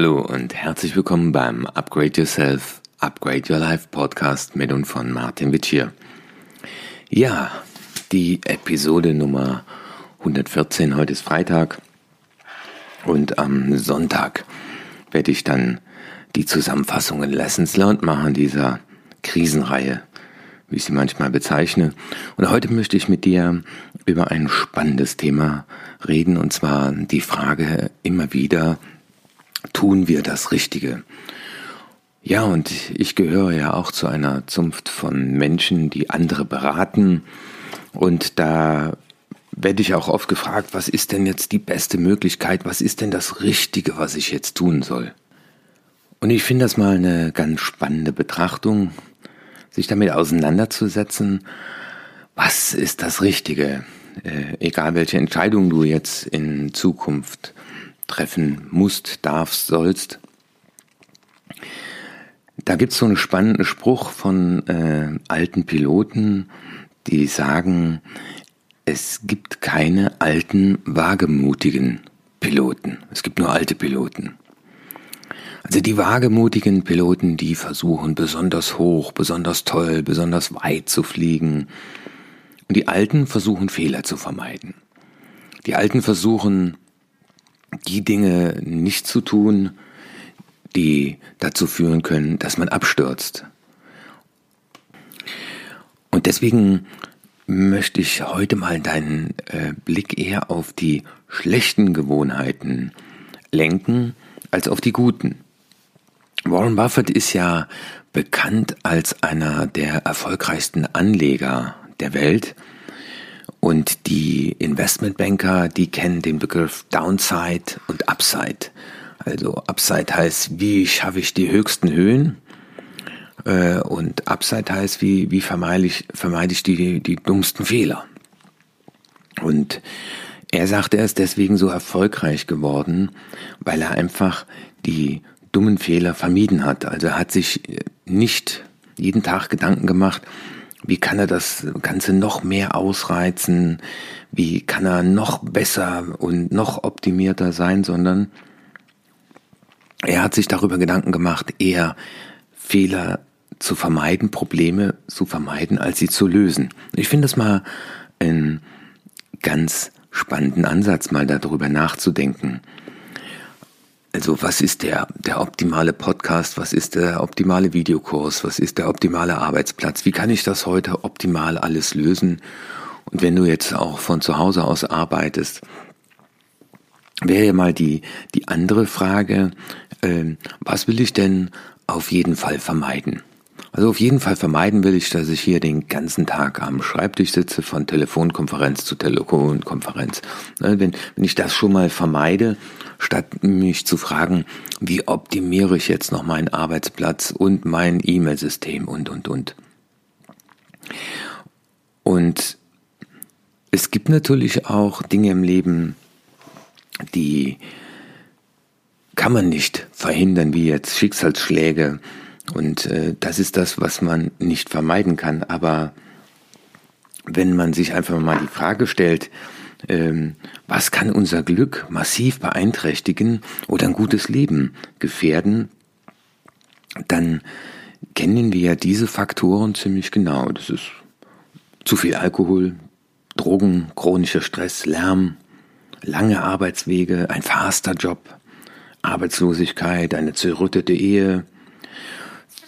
Hallo und herzlich willkommen beim Upgrade Yourself, Upgrade Your Life Podcast mit und von Martin Witsch Ja, die Episode Nummer 114, heute ist Freitag und am Sonntag werde ich dann die Zusammenfassungen Lessons Learned machen dieser Krisenreihe, wie ich sie manchmal bezeichne. Und heute möchte ich mit dir über ein spannendes Thema reden und zwar die Frage immer wieder, tun wir das Richtige? Ja, und ich gehöre ja auch zu einer Zunft von Menschen, die andere beraten. Und da werde ich auch oft gefragt, was ist denn jetzt die beste Möglichkeit, was ist denn das Richtige, was ich jetzt tun soll? Und ich finde das mal eine ganz spannende Betrachtung, sich damit auseinanderzusetzen, was ist das Richtige, äh, egal welche Entscheidung du jetzt in Zukunft treffen musst, darfst, sollst. Da gibt es so einen spannenden Spruch von äh, alten Piloten, die sagen, es gibt keine alten, wagemutigen Piloten. Es gibt nur alte Piloten. Also die wagemutigen Piloten, die versuchen besonders hoch, besonders toll, besonders weit zu fliegen. Und die Alten versuchen Fehler zu vermeiden. Die Alten versuchen die Dinge nicht zu tun, die dazu führen können, dass man abstürzt. Und deswegen möchte ich heute mal deinen äh, Blick eher auf die schlechten Gewohnheiten lenken als auf die guten. Warren Buffett ist ja bekannt als einer der erfolgreichsten Anleger der Welt und die Investmentbanker, die kennen den Begriff Downside und Upside. Also Upside heißt, wie schaffe ich die höchsten Höhen? Äh, und Upside heißt, wie, wie vermeide ich, vermeide ich die, die dummsten Fehler? Und er sagt, er ist deswegen so erfolgreich geworden, weil er einfach die dummen Fehler vermieden hat. Also er hat sich nicht jeden Tag Gedanken gemacht, wie kann er das Ganze noch mehr ausreizen? Wie kann er noch besser und noch optimierter sein, sondern er hat sich darüber Gedanken gemacht, eher Fehler zu vermeiden, Probleme zu vermeiden, als sie zu lösen. Ich finde es mal einen ganz spannenden Ansatz, mal darüber nachzudenken. Also was ist der, der optimale Podcast? Was ist der optimale Videokurs? Was ist der optimale Arbeitsplatz? Wie kann ich das heute optimal alles lösen? Und wenn du jetzt auch von zu Hause aus arbeitest, wäre ja mal die, die andere Frage, äh, was will ich denn auf jeden Fall vermeiden? Also auf jeden Fall vermeiden will ich, dass ich hier den ganzen Tag am Schreibtisch sitze, von Telefonkonferenz zu Telefonkonferenz. Ne, wenn, wenn ich das schon mal vermeide, statt mich zu fragen, wie optimiere ich jetzt noch meinen Arbeitsplatz und mein E-Mail-System und, und, und. Und es gibt natürlich auch Dinge im Leben, die kann man nicht verhindern, wie jetzt Schicksalsschläge, und äh, das ist das, was man nicht vermeiden kann. Aber wenn man sich einfach mal die Frage stellt, ähm, was kann unser Glück massiv beeinträchtigen oder ein gutes Leben gefährden, dann kennen wir ja diese Faktoren ziemlich genau. Das ist zu viel Alkohol, Drogen, chronischer Stress, Lärm, lange Arbeitswege, ein faster Job, Arbeitslosigkeit, eine zerrüttete Ehe,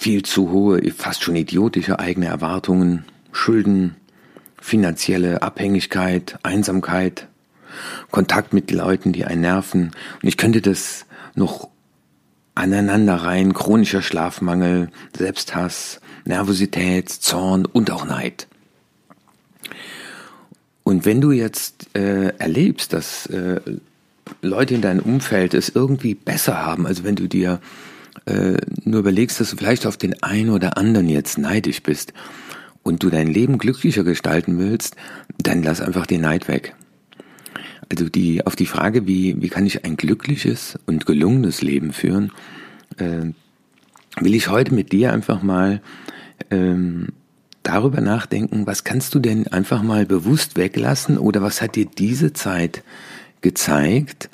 viel zu hohe, fast schon idiotische eigene Erwartungen, Schulden, finanzielle Abhängigkeit, Einsamkeit, Kontakt mit Leuten, die einen nerven. Und ich könnte das noch aneinander rein, chronischer Schlafmangel, Selbsthass, Nervosität, Zorn und auch Neid. Und wenn du jetzt äh, erlebst, dass äh, Leute in deinem Umfeld es irgendwie besser haben, also wenn du dir äh, nur überlegst, dass du vielleicht auf den einen oder anderen jetzt neidisch bist und du dein Leben glücklicher gestalten willst, dann lass einfach den Neid weg. Also die, auf die Frage, wie, wie kann ich ein glückliches und gelungenes Leben führen, äh, will ich heute mit dir einfach mal ähm, darüber nachdenken, was kannst du denn einfach mal bewusst weglassen oder was hat dir diese Zeit gezeigt,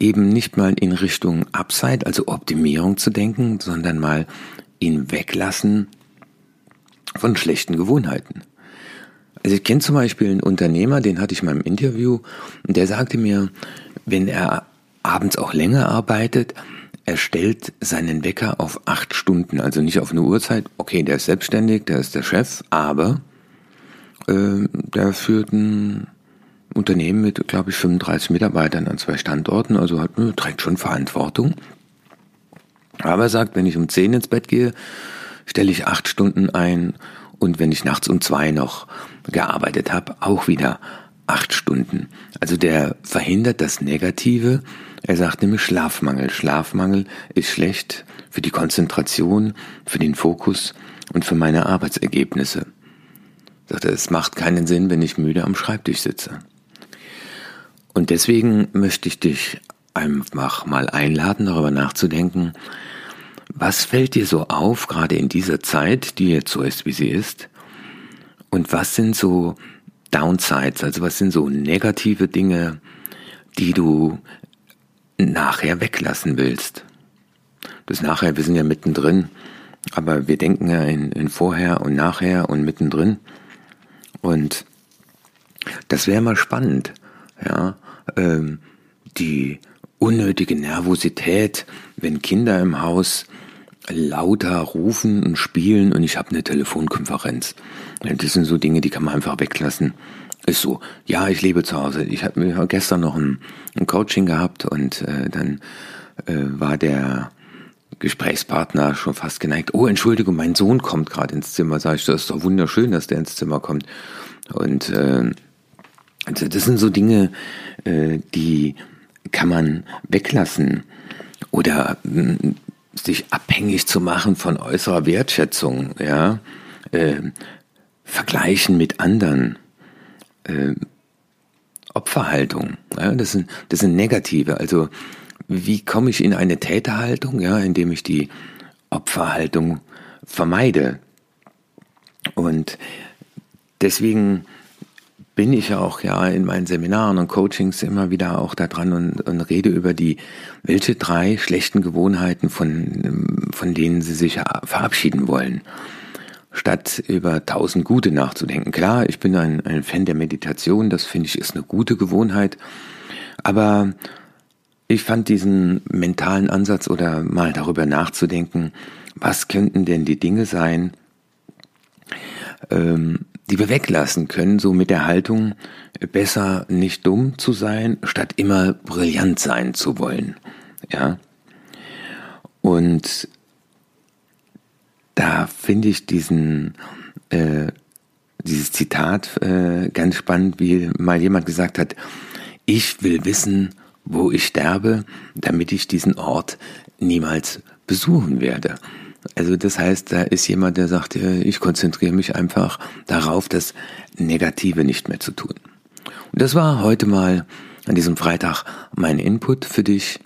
eben nicht mal in Richtung Upside, also Optimierung zu denken, sondern mal in Weglassen von schlechten Gewohnheiten. Also ich kenne zum Beispiel einen Unternehmer, den hatte ich mal im Interview, und der sagte mir, wenn er abends auch länger arbeitet, er stellt seinen Wecker auf acht Stunden, also nicht auf eine Uhrzeit. Okay, der ist selbstständig, der ist der Chef, aber äh, der führt ein Unternehmen mit, glaube ich, 35 Mitarbeitern an zwei Standorten, also hat, trägt schon Verantwortung. Aber er sagt, wenn ich um 10 ins Bett gehe, stelle ich acht Stunden ein und wenn ich nachts um zwei noch gearbeitet habe, auch wieder acht Stunden. Also der verhindert das Negative. Er sagt nämlich Schlafmangel. Schlafmangel ist schlecht für die Konzentration, für den Fokus und für meine Arbeitsergebnisse. Sagt er, es macht keinen Sinn, wenn ich müde am Schreibtisch sitze. Und deswegen möchte ich dich einfach mal einladen, darüber nachzudenken, was fällt dir so auf, gerade in dieser Zeit, die jetzt so ist, wie sie ist? Und was sind so Downsides, also was sind so negative Dinge, die du nachher weglassen willst? Das nachher, wir sind ja mittendrin, aber wir denken ja in, in vorher und nachher und mittendrin. Und das wäre mal spannend, ja, ähm, die unnötige Nervosität, wenn Kinder im Haus lauter rufen und spielen und ich habe eine Telefonkonferenz. Das sind so Dinge, die kann man einfach weglassen. Ist so, ja, ich lebe zu Hause. Ich habe gestern noch ein, ein, Coaching gehabt und äh, dann äh, war der Gesprächspartner schon fast geneigt. Oh, Entschuldigung, mein Sohn kommt gerade ins Zimmer. Sag ich, das ist doch wunderschön, dass der ins Zimmer kommt. Und äh, also das sind so Dinge, äh, die kann man weglassen. Oder äh, sich abhängig zu machen von äußerer Wertschätzung, ja, äh, vergleichen mit anderen, äh, Opferhaltung, ja, das sind, das sind negative. Also, wie komme ich in eine Täterhaltung, ja, indem ich die Opferhaltung vermeide? Und deswegen bin ich auch ja in meinen Seminaren und Coachings immer wieder auch da dran und, und rede über die, welche drei schlechten Gewohnheiten, von, von denen sie sich verabschieden wollen, statt über tausend gute nachzudenken. Klar, ich bin ein, ein Fan der Meditation, das finde ich ist eine gute Gewohnheit, aber ich fand diesen mentalen Ansatz oder mal darüber nachzudenken, was könnten denn die Dinge sein, ähm, die wir weglassen können, so mit der Haltung, besser nicht dumm zu sein, statt immer brillant sein zu wollen. Ja. Und da finde ich diesen, äh, dieses Zitat äh, ganz spannend, wie mal jemand gesagt hat, ich will wissen, wo ich sterbe, damit ich diesen Ort niemals besuchen werde. Also das heißt, da ist jemand, der sagt, ich konzentriere mich einfach darauf, das Negative nicht mehr zu tun. Und das war heute mal an diesem Freitag mein Input für dich.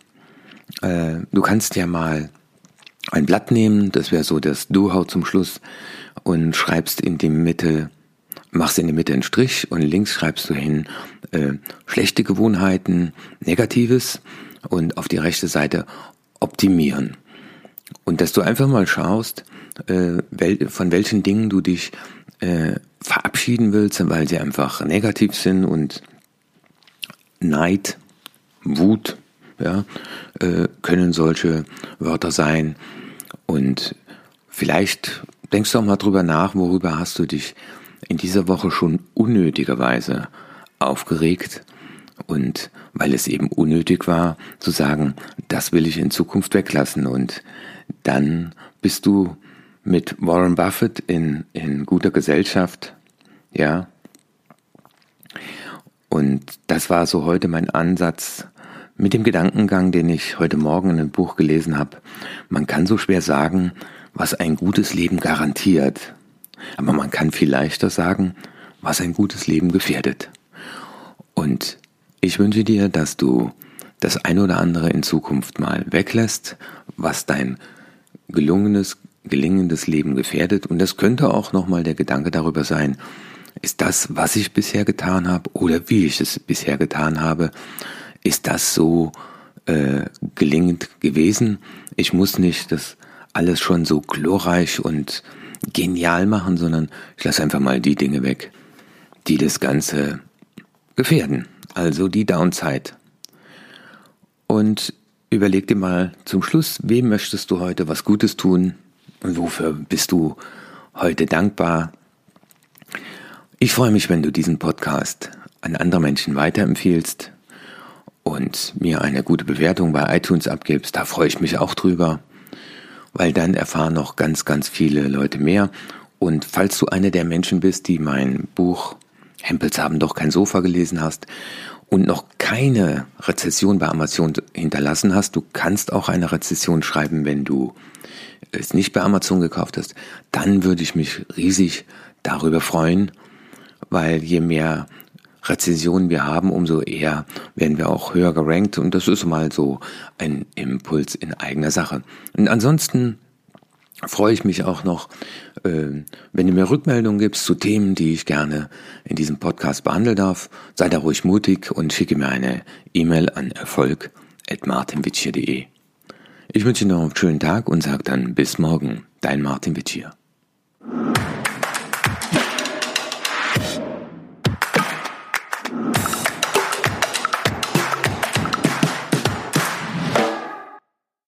Äh, du kannst ja mal ein Blatt nehmen, das wäre so das Du-Haut zum Schluss, und schreibst in die Mitte, machst in die Mitte einen Strich und links schreibst du hin äh, schlechte Gewohnheiten, Negatives und auf die rechte Seite optimieren. Und dass du einfach mal schaust, äh, von welchen Dingen du dich äh, verabschieden willst, weil sie einfach negativ sind und Neid, Wut, ja, äh, können solche Wörter sein. Und vielleicht denkst du auch mal drüber nach, worüber hast du dich in dieser Woche schon unnötigerweise aufgeregt und weil es eben unnötig war, zu sagen, das will ich in Zukunft weglassen und dann bist du mit Warren Buffett in, in guter Gesellschaft, ja. Und das war so heute mein Ansatz mit dem Gedankengang, den ich heute Morgen in einem Buch gelesen habe. Man kann so schwer sagen, was ein gutes Leben garantiert. Aber man kann viel leichter sagen, was ein gutes Leben gefährdet. Und ich wünsche dir, dass du das ein oder andere in Zukunft mal weglässt, was dein gelungenes, gelingendes Leben gefährdet. Und das könnte auch nochmal der Gedanke darüber sein, ist das, was ich bisher getan habe oder wie ich es bisher getan habe, ist das so äh, gelingend gewesen. Ich muss nicht das alles schon so glorreich und genial machen, sondern ich lasse einfach mal die Dinge weg, die das Ganze gefährden. Also die Downside. Und überleg dir mal zum Schluss, wem möchtest du heute was Gutes tun und wofür bist du heute dankbar? Ich freue mich, wenn du diesen Podcast an andere Menschen weiterempfiehlst und mir eine gute Bewertung bei iTunes abgibst. Da freue ich mich auch drüber, weil dann erfahren noch ganz, ganz viele Leute mehr. Und falls du eine der Menschen bist, die mein Buch Hempels haben doch kein Sofa gelesen hast und noch keine Rezession bei Amazon hinterlassen hast, du kannst auch eine Rezession schreiben, wenn du es nicht bei Amazon gekauft hast, dann würde ich mich riesig darüber freuen, weil je mehr Rezensionen wir haben, umso eher werden wir auch höher gerankt. Und das ist mal so ein Impuls in eigener Sache. Und ansonsten freue ich mich auch noch, äh, wenn du mir Rückmeldungen gibst zu Themen, die ich gerne in diesem Podcast behandeln darf. Sei da ruhig mutig und schicke mir eine E-Mail an erfolg.martinwitschier.de. Ich wünsche dir noch einen schönen Tag und sage dann bis morgen. Dein Martin Witschier.